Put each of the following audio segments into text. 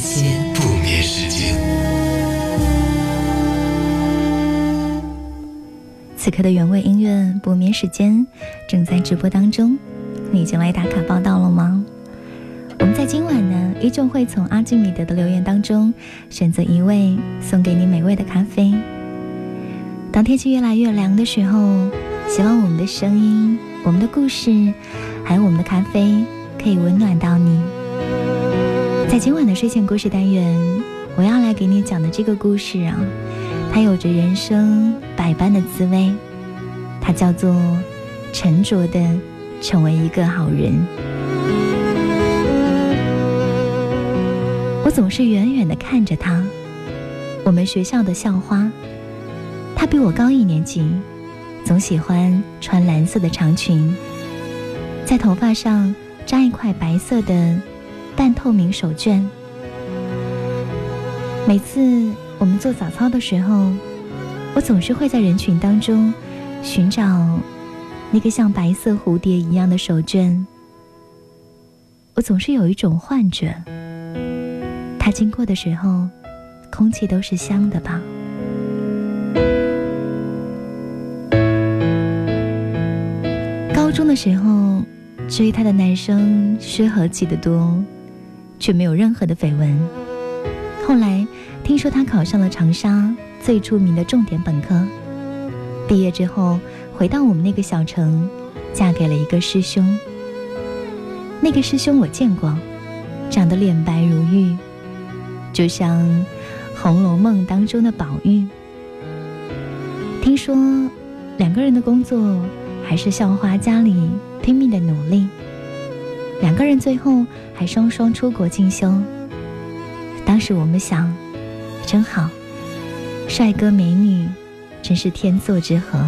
间。不眠时间。此刻的原味音乐不眠时间正在直播当中，你已经来打卡报道了吗？我们在今晚呢，依旧会从阿基米德的留言当中选择一位，送给你美味的咖啡。当天气越来越凉的时候，希望我们的声音、我们的故事，还有我们的咖啡。可以温暖到你。在今晚的睡前故事单元，我要来给你讲的这个故事啊，它有着人生百般的滋味。它叫做沉着的成为一个好人。我总是远远的看着他，我们学校的校花。她比我高一年级，总喜欢穿蓝色的长裙，在头发上。扎一块白色的半透明手绢。每次我们做早操的时候，我总是会在人群当中寻找那个像白色蝴蝶一样的手绢。我总是有一种幻觉，他经过的时候，空气都是香的吧。高中的时候。追她的男生薛和起得多，却没有任何的绯闻。后来听说他考上了长沙最著名的重点本科，毕业之后回到我们那个小城，嫁给了一个师兄。那个师兄我见过，长得脸白如玉，就像《红楼梦》当中的宝玉。听说两个人的工作还是校花家里。拼命的努力，两个人最后还双双出国进修。当时我们想，真好，帅哥美女，真是天作之合。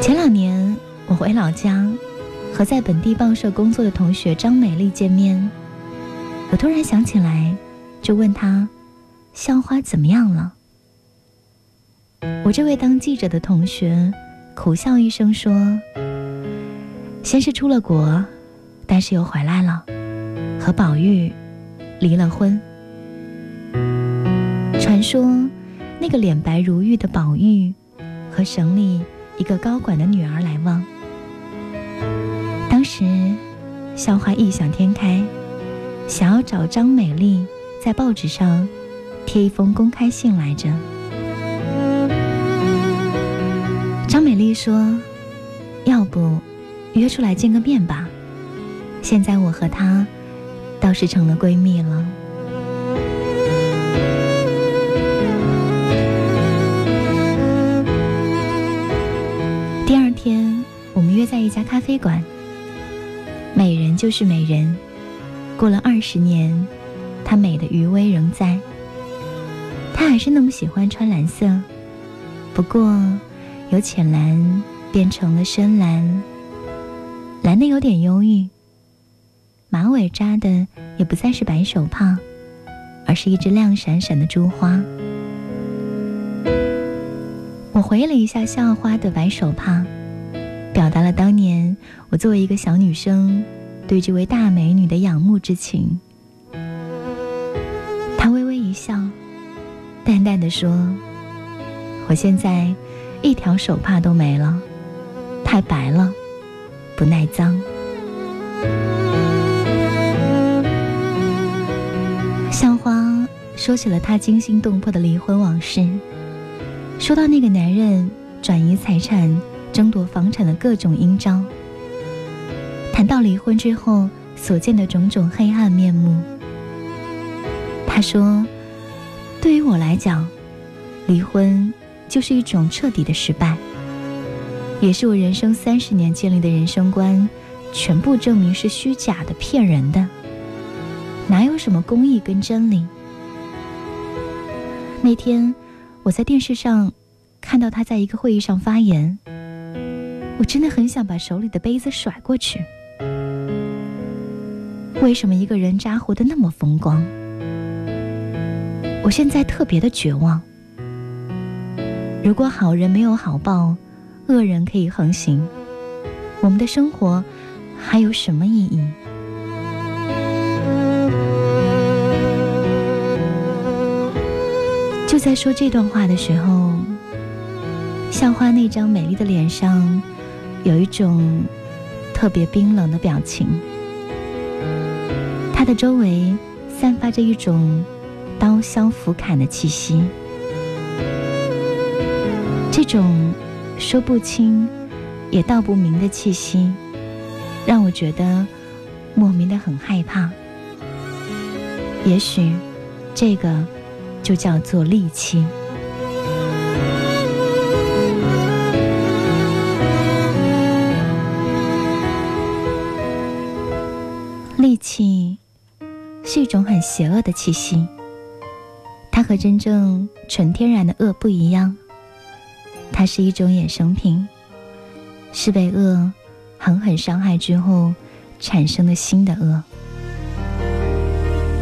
前两年我回老家，和在本地报社工作的同学张美丽见面，我突然想起来，就问她，校花怎么样了？我这位当记者的同学。苦笑一声说：“先是出了国，但是又回来了，和宝玉离了婚。传说那个脸白如玉的宝玉和省里一个高管的女儿来往。当时校花异想天开，想要找张美丽在报纸上贴一封公开信来着。”张美丽说：“要不约出来见个面吧？现在我和她倒是成了闺蜜了。”第二天，我们约在一家咖啡馆。美人就是美人，过了二十年，她美的余威仍在。她还是那么喜欢穿蓝色，不过。由浅蓝变成了深蓝，蓝的有点忧郁。马尾扎的也不再是白手帕，而是一只亮闪闪的珠花。我回忆了一下校花的白手帕，表达了当年我作为一个小女生对这位大美女的仰慕之情。她微微一笑，淡淡的说：“我现在。”一条手帕都没了，太白了，不耐脏。校花说起了她惊心动魄的离婚往事，说到那个男人转移财产、争夺房产的各种阴招，谈到离婚之后所见的种种黑暗面目。她说：“对于我来讲，离婚。”就是一种彻底的失败，也是我人生三十年建立的人生观全部证明是虚假的、骗人的，哪有什么公义跟真理？那天我在电视上看到他在一个会议上发言，我真的很想把手里的杯子甩过去。为什么一个人渣活得那么风光？我现在特别的绝望。如果好人没有好报，恶人可以横行，我们的生活还有什么意义？就在说这段话的时候，校花那张美丽的脸上有一种特别冰冷的表情，她的周围散发着一种刀削斧砍的气息。这种说不清也道不明的气息，让我觉得莫名的很害怕。也许，这个就叫做戾气。戾气是一种很邪恶的气息，它和真正纯天然的恶不一样。它是一种衍生品，是被恶狠狠伤害之后产生的新的恶。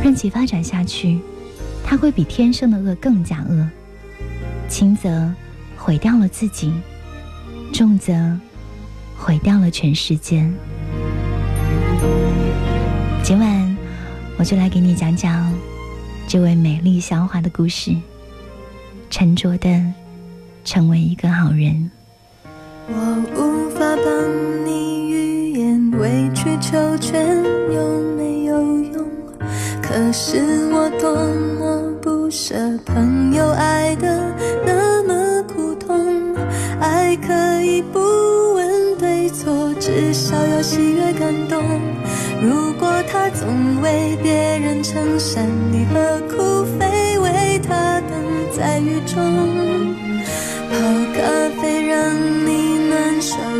任其发展下去，它会比天生的恶更加恶，轻则毁掉了自己，重则毁掉了全世界。今晚我就来给你讲讲这位美丽小花的故事，沉着的。成为一个好人。我无法帮你预言，委曲求全有没有用？可是我多么不舍朋友爱的那么苦痛，爱可以不问对错，至少要喜悦感动。如果他总为别人撑伞，你何苦非为他等在雨中？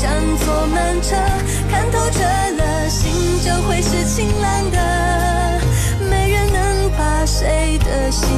像坐慢车，看透彻了，心就会是晴朗的。没人能把谁的心。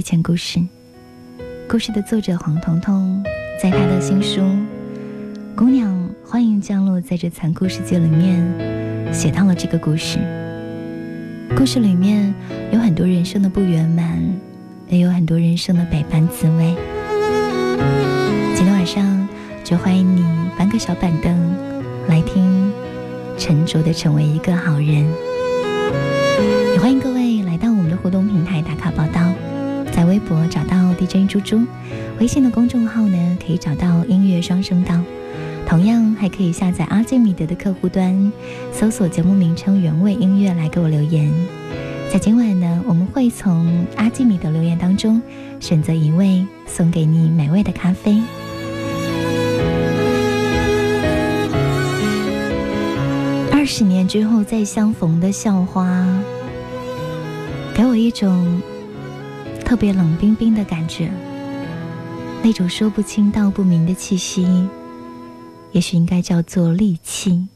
睡前故事。故事的作者黄彤彤，在他的新书《姑娘欢迎降落在这残酷世界》里面，写到了这个故事。故事里面有很多人生的不圆满，也有很多人生的百般滋味。今天晚上就欢迎你搬个小板凳来听，沉着的成为一个好人。DJ 猪猪，微信的公众号呢可以找到音乐双声道，同样还可以下载阿基米德的客户端，搜索节目名称“原味音乐”来给我留言。在今晚呢，我们会从阿基米德留言当中选择一位，送给你美味的咖啡。二十年之后再相逢的校花，给我一种。特别冷冰冰的感觉，那种说不清道不明的气息，也许应该叫做戾气。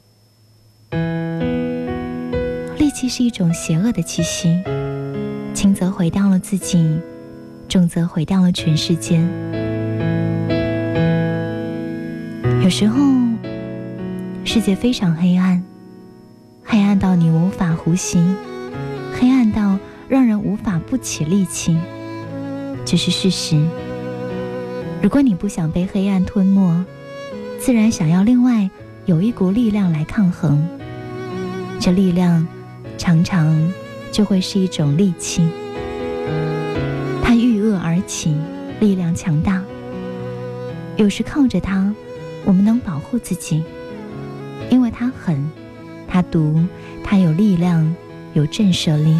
戾气是一种邪恶的气息，轻则毁掉了自己，重则毁掉了全世界。有时候，世界非常黑暗，黑暗到你无法呼吸，黑暗到让人无法不起戾气。这是事实。如果你不想被黑暗吞没，自然想要另外有一股力量来抗衡。这力量常常就会是一种利器，它遇恶而起，力量强大。有时靠着它，我们能保护自己，因为它狠，它毒，它有力量，有震慑力。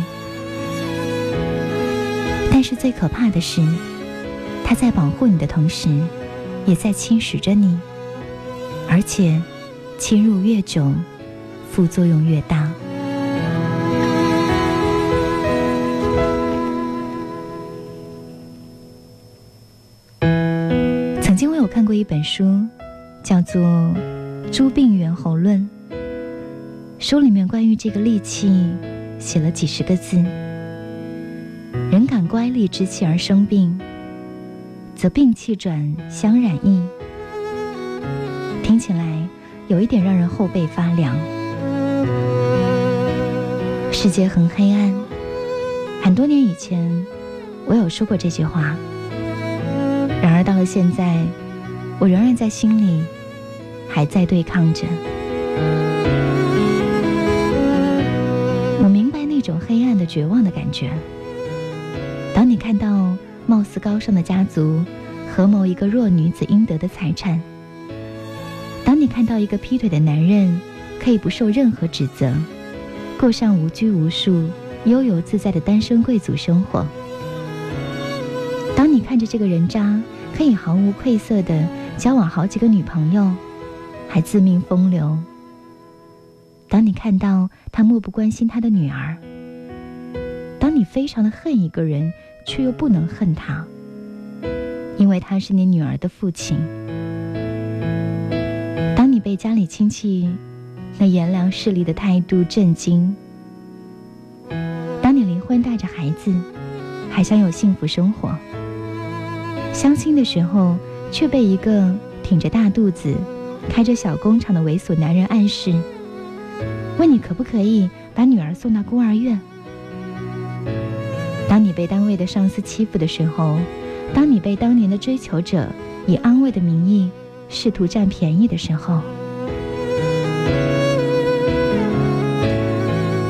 是最可怕的是，它在保护你的同时，也在侵蚀着你，而且侵入越久，副作用越大。曾经我有看过一本书，叫做《诸病源候论》，书里面关于这个利器写了几十个字。人感乖戾之气而生病，则病气转相染疫。听起来有一点让人后背发凉。世界很黑暗，很多年以前我有说过这句话。然而到了现在，我仍然在心里还在对抗着。我明白那种黑暗的绝望的感觉。看到貌似高尚的家族合谋一个弱女子应得的财产，当你看到一个劈腿的男人可以不受任何指责，过上无拘无束、悠游自在的单身贵族生活，当你看着这个人渣可以毫无愧色的交往好几个女朋友，还自命风流，当你看到他漠不关心他的女儿，当你非常的恨一个人。却又不能恨他，因为他是你女儿的父亲。当你被家里亲戚那炎凉势力的态度震惊，当你离婚带着孩子，还想有幸福生活，相亲的时候却被一个挺着大肚子、开着小工厂的猥琐男人暗示，问你可不可以把女儿送到孤儿院。当你被单位的上司欺负的时候，当你被当年的追求者以安慰的名义试图占便宜的时候，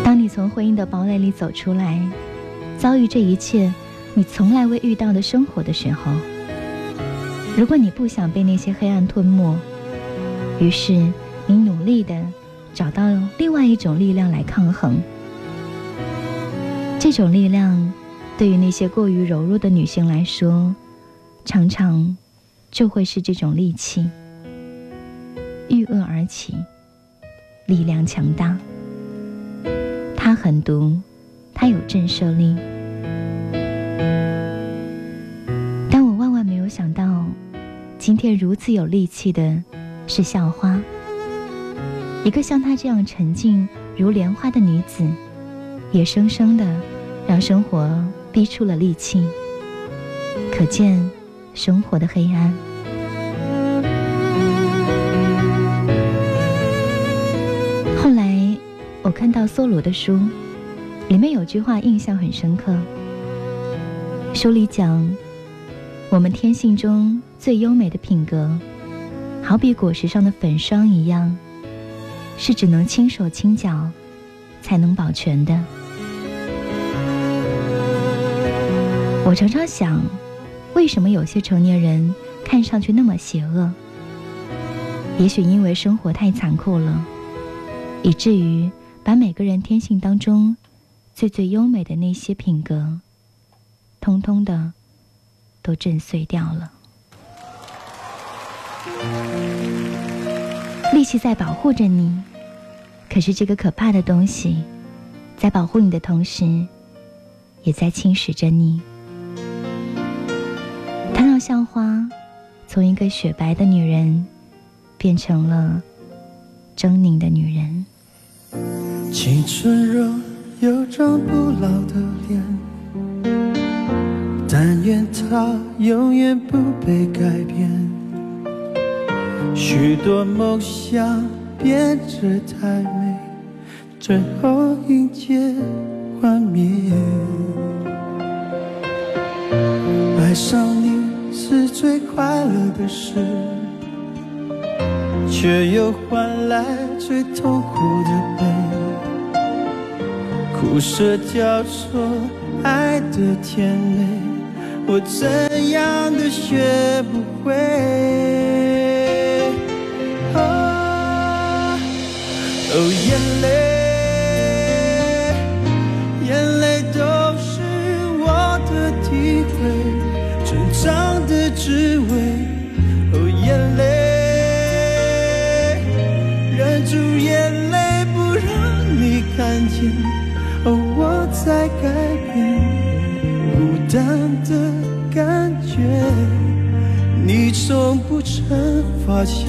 当你从婚姻的堡垒里走出来，遭遇这一切你从来未遇到的生活的时候，如果你不想被那些黑暗吞没，于是你努力的找到另外一种力量来抗衡，这种力量。对于那些过于柔弱的女性来说，常常就会是这种利器，遇恶而起，力量强大。它狠毒，它有震慑力。但我万万没有想到，今天如此有力气的是校花，一个像她这样沉静如莲花的女子。也生生的让生活逼出了戾气，可见生活的黑暗。后来我看到梭罗的书，里面有句话印象很深刻。书里讲，我们天性中最优美的品格，好比果实上的粉霜一样，是只能轻手轻脚才能保全的。我常常想，为什么有些成年人看上去那么邪恶？也许因为生活太残酷了，以至于把每个人天性当中最最优美的那些品格。通通的都震碎掉了。力气在保护着你，可是这个可怕的东西，在保护你的同时，也在侵蚀着你。像花从一个雪白的女人，变成了狰狞的女人。青春若有张不老的脸。但愿它永远不被改变。许多梦想变得太美，最后迎接幻灭。爱上你是最快乐的事，却又换来最痛苦的悲。苦涩交错，爱的甜美。我怎样都学不会。哦，眼泪，只为。哦，眼泪，忍住眼泪不让你看见。哦，我在改变。孤单的感觉，你从不曾发现，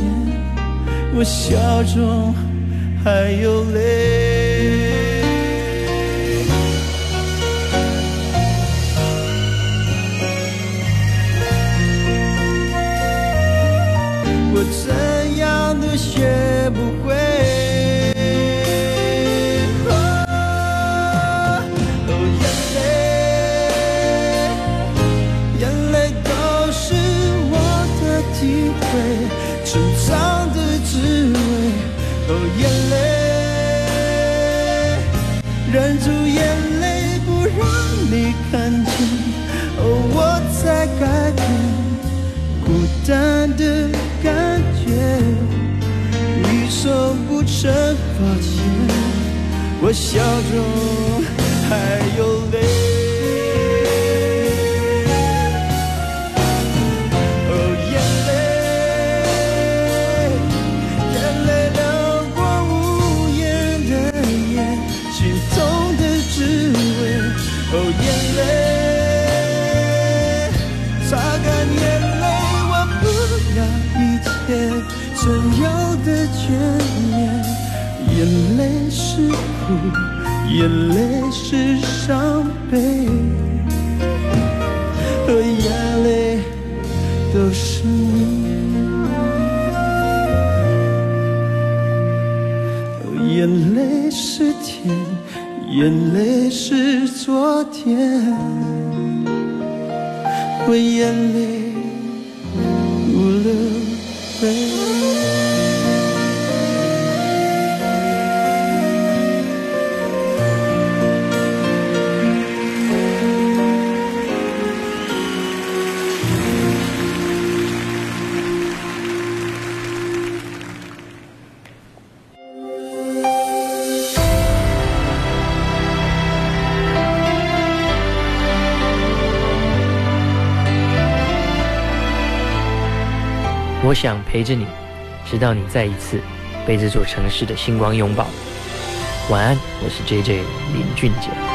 我笑中还有泪。怎样都学不会。从不曾发现，我笑中还有泪。眼泪是伤悲，和眼泪都是你。眼泪是甜，眼泪是昨天，和眼泪想陪着你，直到你再一次被这座城市的星光拥抱。晚安，我是 J J 林俊杰。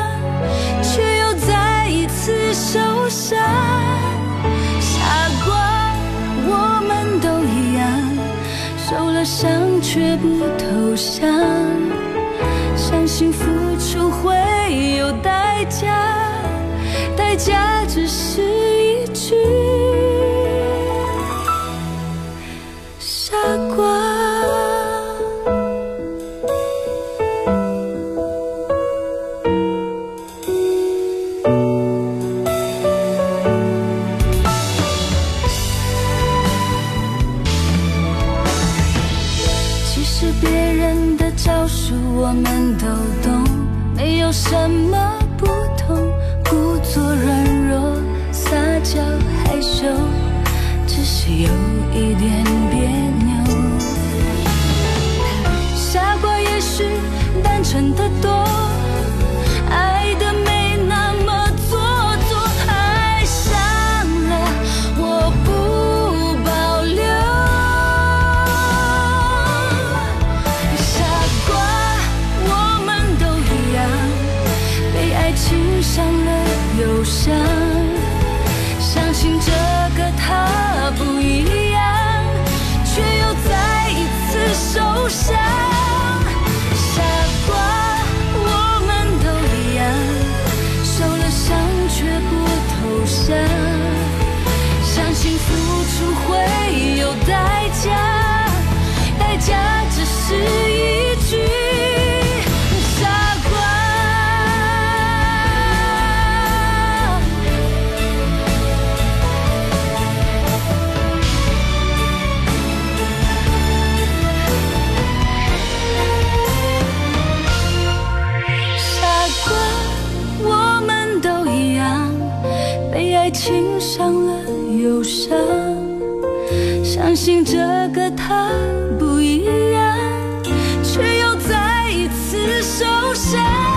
想却不投降，相信付出会有代价，代价只是一句招数我们都懂，没有什么不同。故作软弱，撒娇害羞，只是有一点别扭。傻瓜也许单纯的多，不想相信这个他不一样却又再一次受伤。